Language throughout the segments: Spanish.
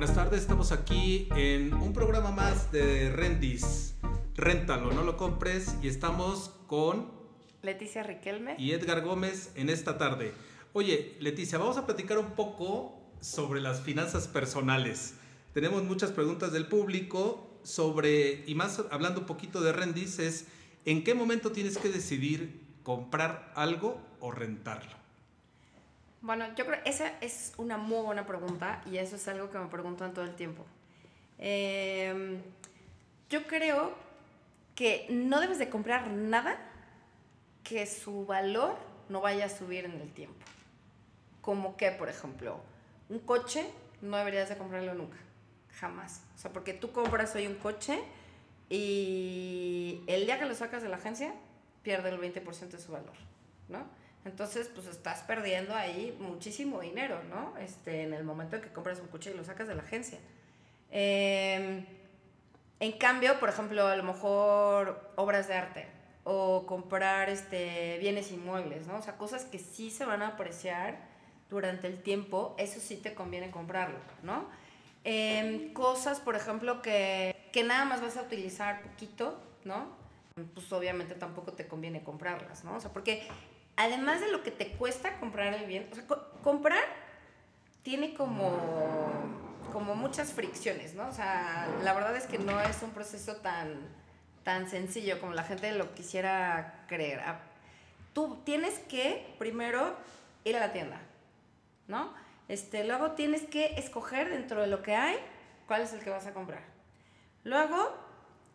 Buenas tardes, estamos aquí en un programa más de Rendis. Réntalo, no lo compres. Y estamos con Leticia Riquelme. y Edgar Gómez en esta tarde. Oye, Leticia, vamos a platicar un poco sobre las finanzas personales. Tenemos muchas preguntas del público sobre, y más hablando un poquito de Rendis, es en qué momento tienes que decidir comprar algo o rentarlo. Bueno, yo creo que esa es una muy buena pregunta y eso es algo que me preguntan todo el tiempo. Eh, yo creo que no debes de comprar nada que su valor no vaya a subir en el tiempo. Como que, por ejemplo, un coche no deberías de comprarlo nunca, jamás. O sea, porque tú compras hoy un coche y el día que lo sacas de la agencia pierde el 20% de su valor, ¿no? Entonces, pues estás perdiendo ahí muchísimo dinero, ¿no? Este, en el momento en que compras un coche y lo sacas de la agencia. Eh, en cambio, por ejemplo, a lo mejor obras de arte o comprar este, bienes inmuebles, ¿no? O sea, cosas que sí se van a apreciar durante el tiempo, eso sí te conviene comprarlo, ¿no? Eh, cosas, por ejemplo, que, que nada más vas a utilizar poquito, ¿no? Pues obviamente tampoco te conviene comprarlas, ¿no? O sea, porque además de lo que te cuesta comprar el bien, o sea, co comprar tiene como, como muchas fricciones, ¿no? O sea, la verdad es que no es un proceso tan, tan sencillo como la gente lo quisiera creer. Ah, tú tienes que primero ir a la tienda, ¿no? Este, luego tienes que escoger dentro de lo que hay cuál es el que vas a comprar. Luego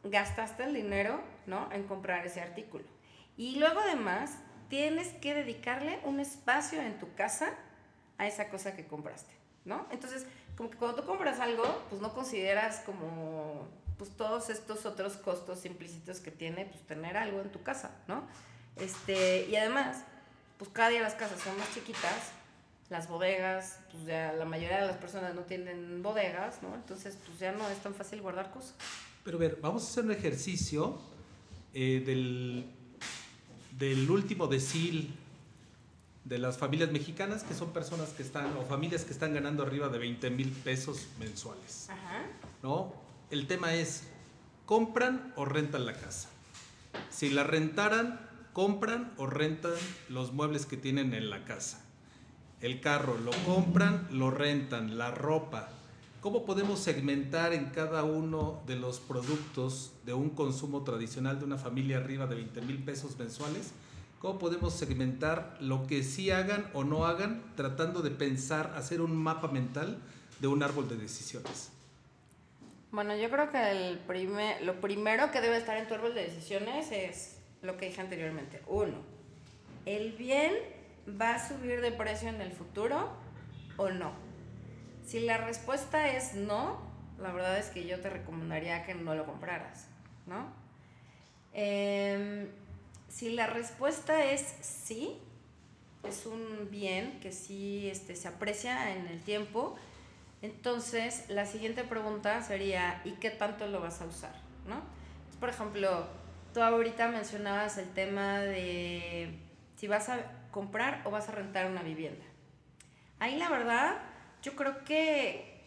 gastaste el dinero, ¿no? En comprar ese artículo. Y luego además tienes que dedicarle un espacio en tu casa a esa cosa que compraste, ¿no? Entonces, como que cuando tú compras algo, pues no consideras como pues todos estos otros costos implícitos que tiene pues tener algo en tu casa, ¿no? Este, y además, pues cada día las casas son más chiquitas, las bodegas, pues ya la mayoría de las personas no tienen bodegas, ¿no? Entonces, pues ya no es tan fácil guardar cosas. Pero a ver, vamos a hacer un ejercicio eh, del, del último decil de las familias mexicanas, que son personas que están, o familias que están ganando arriba de 20 mil pesos mensuales. Ajá. ¿No? El tema es, ¿compran o rentan la casa? Si la rentaran, ¿compran o rentan los muebles que tienen en la casa? El carro, ¿lo compran, lo rentan? La ropa, ¿Cómo podemos segmentar en cada uno de los productos de un consumo tradicional de una familia arriba de 20 mil pesos mensuales? ¿Cómo podemos segmentar lo que sí hagan o no hagan tratando de pensar, hacer un mapa mental de un árbol de decisiones? Bueno, yo creo que lo primero que debe estar en tu árbol de decisiones es lo que dije anteriormente. Uno, ¿el bien va a subir de precio en el futuro o no? Si la respuesta es no, la verdad es que yo te recomendaría que no lo compraras, ¿no? Eh, si la respuesta es sí, es un bien que sí este, se aprecia en el tiempo, entonces la siguiente pregunta sería, ¿y qué tanto lo vas a usar? ¿no? Por ejemplo, tú ahorita mencionabas el tema de si vas a comprar o vas a rentar una vivienda. Ahí la verdad yo creo que,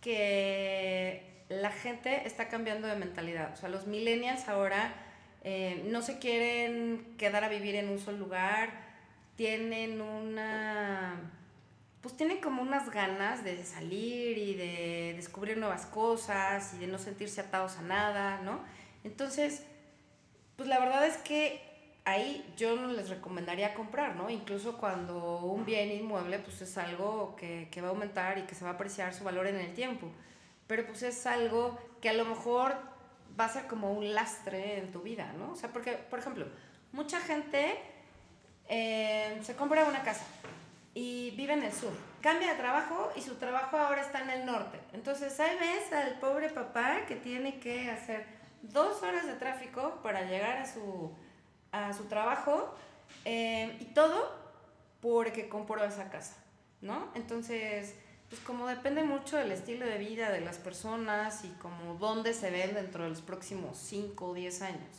que la gente está cambiando de mentalidad. O sea, los millennials ahora eh, no se quieren quedar a vivir en un solo lugar, tienen una... Pues tienen como unas ganas de salir y de descubrir nuevas cosas y de no sentirse atados a nada, ¿no? Entonces, pues la verdad es que ahí yo no les recomendaría comprar, ¿no? Incluso cuando un bien inmueble pues es algo que, que, va a aumentar y que se va a apreciar su valor en el tiempo. Pero pues es algo que a lo mejor va a ser como un lastre en tu vida, ¿no? O sea, porque, por ejemplo, mucha gente eh, se compra una casa y vive en el sur. Cambia de trabajo y su trabajo ahora está en el norte. Entonces ahí ves al pobre papá que tiene que hacer dos horas de tráfico para llegar a su a su trabajo eh, y todo porque compró esa casa, ¿no? Entonces, pues como depende mucho del estilo de vida de las personas y como dónde se ven dentro de los próximos 5 o 10 años.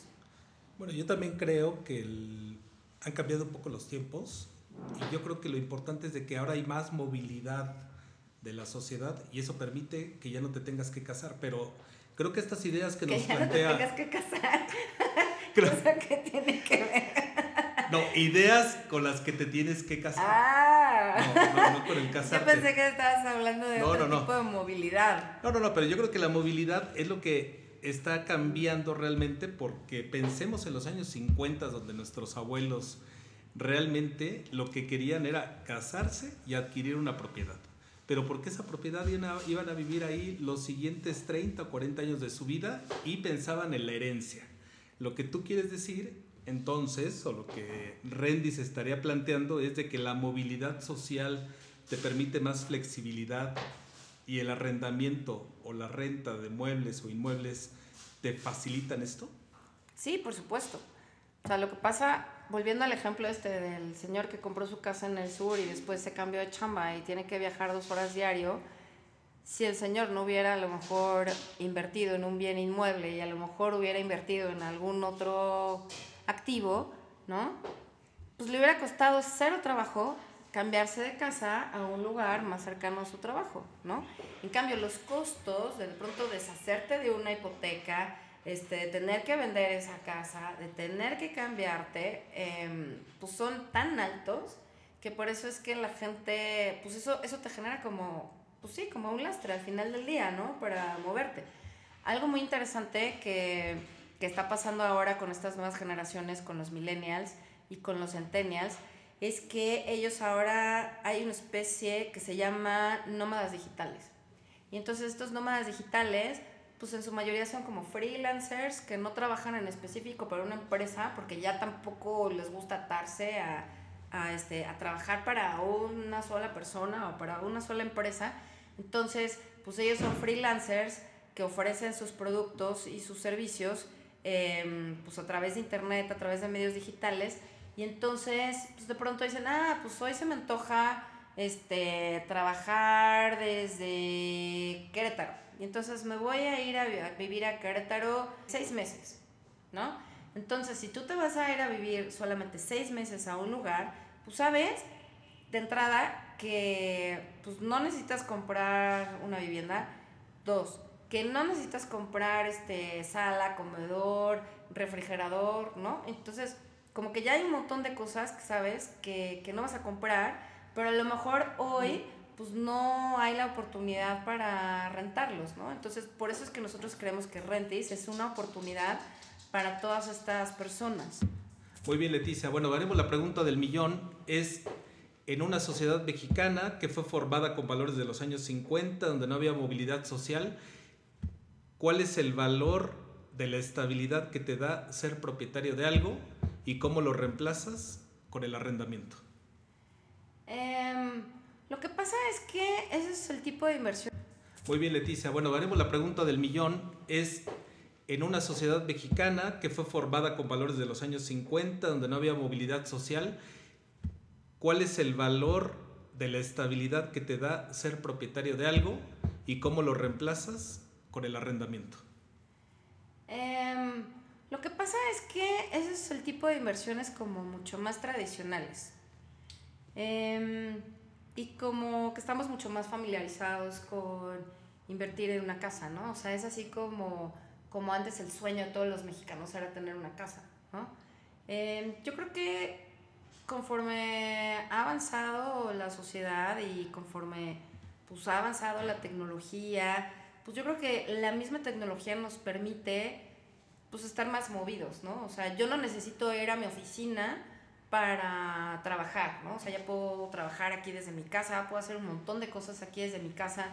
Bueno, yo también creo que el, han cambiado un poco los tiempos y yo creo que lo importante es de que ahora hay más movilidad de la sociedad y eso permite que ya no te tengas que casar. Pero creo que estas ideas que, que nos ya plantea... No te tengas que casar. Que tiene que ver. No, ideas con las que te tienes que casar. Ah. No, no, no con el Yo casarte. pensé que estabas hablando de No, otro no, tipo de movilidad. No, no, no, pero yo creo que la movilidad es lo que está cambiando realmente porque pensemos en los años 50 donde nuestros abuelos realmente lo que querían era casarse y adquirir una propiedad. Pero porque esa propiedad iban a vivir ahí los siguientes 30 o 40 años de su vida y pensaban en la herencia. Lo que tú quieres decir entonces, o lo que Rendis estaría planteando, es de que la movilidad social te permite más flexibilidad y el arrendamiento o la renta de muebles o inmuebles te facilitan esto? Sí, por supuesto. O sea, lo que pasa, volviendo al ejemplo este del señor que compró su casa en el sur y después se cambió de chamba y tiene que viajar dos horas diario, si el señor no hubiera a lo mejor invertido en un bien inmueble y a lo mejor hubiera invertido en algún otro activo, ¿no? Pues le hubiera costado cero trabajo cambiarse de casa a un lugar más cercano a su trabajo, ¿no? En cambio, los costos de de pronto deshacerte de una hipoteca, este, de tener que vender esa casa, de tener que cambiarte, em, pues son tan altos que por eso es que la gente, pues eso, eso te genera como, pues sí, como un lastre al final del día, ¿no? Para moverte. Algo muy interesante que, que está pasando ahora con estas nuevas generaciones, con los millennials y con los centennials, es que ellos ahora hay una especie que se llama nómadas digitales. Y entonces estos nómadas digitales, pues en su mayoría son como freelancers que no trabajan en específico para una empresa porque ya tampoco les gusta atarse a, a, este, a trabajar para una sola persona o para una sola empresa. Entonces, pues ellos son freelancers que ofrecen sus productos y sus servicios eh, pues a través de internet, a través de medios digitales. Y entonces, pues de pronto dicen, ah, pues hoy se me antoja este, trabajar desde Querétaro. Y entonces me voy a ir a vivir a Querétaro seis meses, ¿no? Entonces, si tú te vas a ir a vivir solamente seis meses a un lugar, pues sabes de entrada que pues no necesitas comprar una vivienda. Dos, que no necesitas comprar este sala, comedor, refrigerador, ¿no? Entonces, como que ya hay un montón de cosas que sabes que, que no vas a comprar, pero a lo mejor hoy pues no hay la oportunidad para rentarlos, ¿no? Entonces, por eso es que nosotros creemos que Rentis es una oportunidad para todas estas personas. Muy bien, Leticia. Bueno, haremos la pregunta del millón. Es en una sociedad mexicana que fue formada con valores de los años 50, donde no había movilidad social, ¿cuál es el valor de la estabilidad que te da ser propietario de algo y cómo lo reemplazas con el arrendamiento? Em, lo que pasa es que ese es el tipo de inversión. Muy bien, Leticia. Bueno, haremos la pregunta del millón. Es en una sociedad mexicana que fue formada con valores de los años 50, donde no había movilidad social, ¿cuál es el valor de la estabilidad que te da ser propietario de algo y cómo lo reemplazas con el arrendamiento? Em, lo que pasa es que ese es el tipo de inversiones como mucho más tradicionales. Em, y como que estamos mucho más familiarizados con invertir en una casa, ¿no? O sea, es así como, como antes el sueño de todos los mexicanos era tener una casa, ¿no? Em, yo creo que conforme ha avanzado la sociedad y conforme pues, ha avanzado la tecnología, pues yo creo que la misma tecnología nos permite pues estar más movidos, ¿no? O sea, yo no necesito ir a mi oficina para trabajar, ¿no? O sea, ya puedo trabajar aquí desde mi casa, puedo hacer un montón de cosas aquí desde mi casa,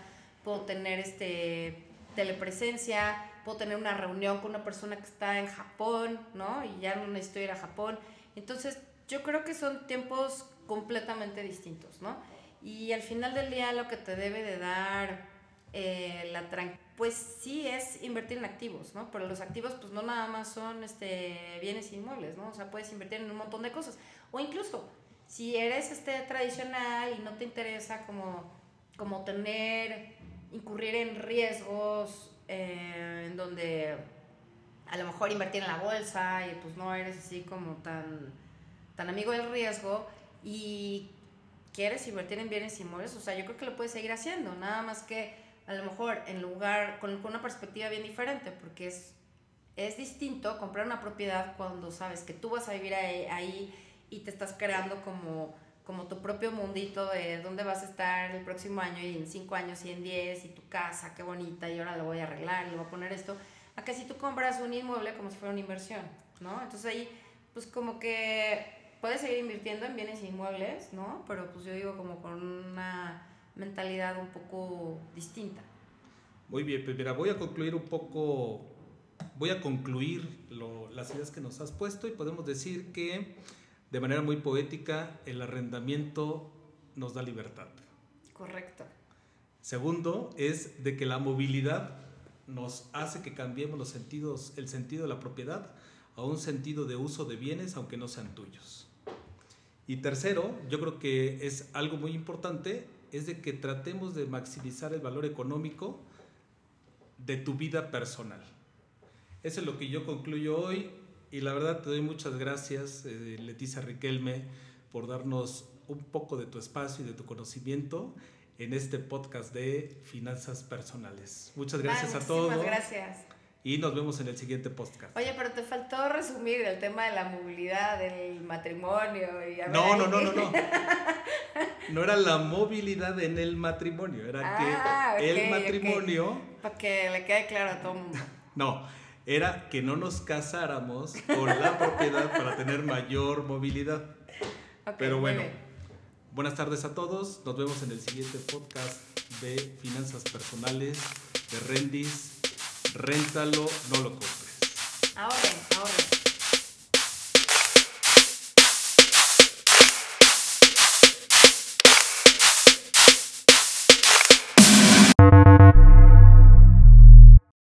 puedo tener este telepresencia, puedo tener una reunión con una persona que está en Japón, ¿no? Y ya no necesito ir a Japón. Entonces, yo creo que son tiempos completamente distintos, ¿no? Y al final del día lo que te debe de dar eh, la pues sí es invertir en activos, ¿no? Pero los activos pues no nada más son este, bienes inmuebles, ¿no? O sea, puedes invertir en un montón de cosas. O incluso, si eres este, tradicional y no te interesa como, como tener, incurrir en riesgos eh, en donde a lo mejor invertir en la bolsa y pues no eres así como tan, tan amigo del riesgo y quieres invertir en bienes inmuebles, o sea, yo creo que lo puedes seguir haciendo, nada más que a lo mejor en lugar, con, con una perspectiva bien diferente, porque es, es distinto comprar una propiedad cuando sabes que tú vas a vivir ahí, ahí y te estás creando como, como tu propio mundito de dónde vas a estar el próximo año y en cinco años y en diez y tu casa, qué bonita, y ahora lo voy a arreglar y le voy a poner esto, a que si tú compras un inmueble como si fuera una inversión, ¿no? Entonces ahí, pues como que puedes seguir invirtiendo en bienes inmuebles, ¿no? Pero pues yo digo como con una mentalidad un poco distinta. Muy bien, pues mira, voy a concluir un poco, voy a concluir lo, las ideas que nos has puesto y podemos decir que de manera muy poética el arrendamiento nos da libertad. Correcto. Segundo es de que la movilidad nos hace que cambiemos los sentidos, el sentido de la propiedad a un sentido de uso de bienes aunque no sean tuyos. Y tercero, yo creo que es algo muy importante, es de que tratemos de maximizar el valor económico de tu vida personal. Eso es lo que yo concluyo hoy y la verdad te doy muchas gracias, eh, Leticia Riquelme, por darnos un poco de tu espacio y de tu conocimiento en este podcast de finanzas personales. Muchas gracias a todos. muchísimas gracias. Y nos vemos en el siguiente podcast. Oye, pero te faltó resumir el tema de la movilidad, del matrimonio y a No, no, no, no, no. No era la movilidad en el matrimonio, era Ah, que ok, el matrimonio, Para que le quede claro a todo el mundo. no, era que no nos casáramos con la propiedad para tener mayor movilidad. Pero bueno, buenas tardes a todos. Nos vemos en el siguiente podcast de finanzas personales de Rendis réntalo, no lo compres. Ahorren, ahorren.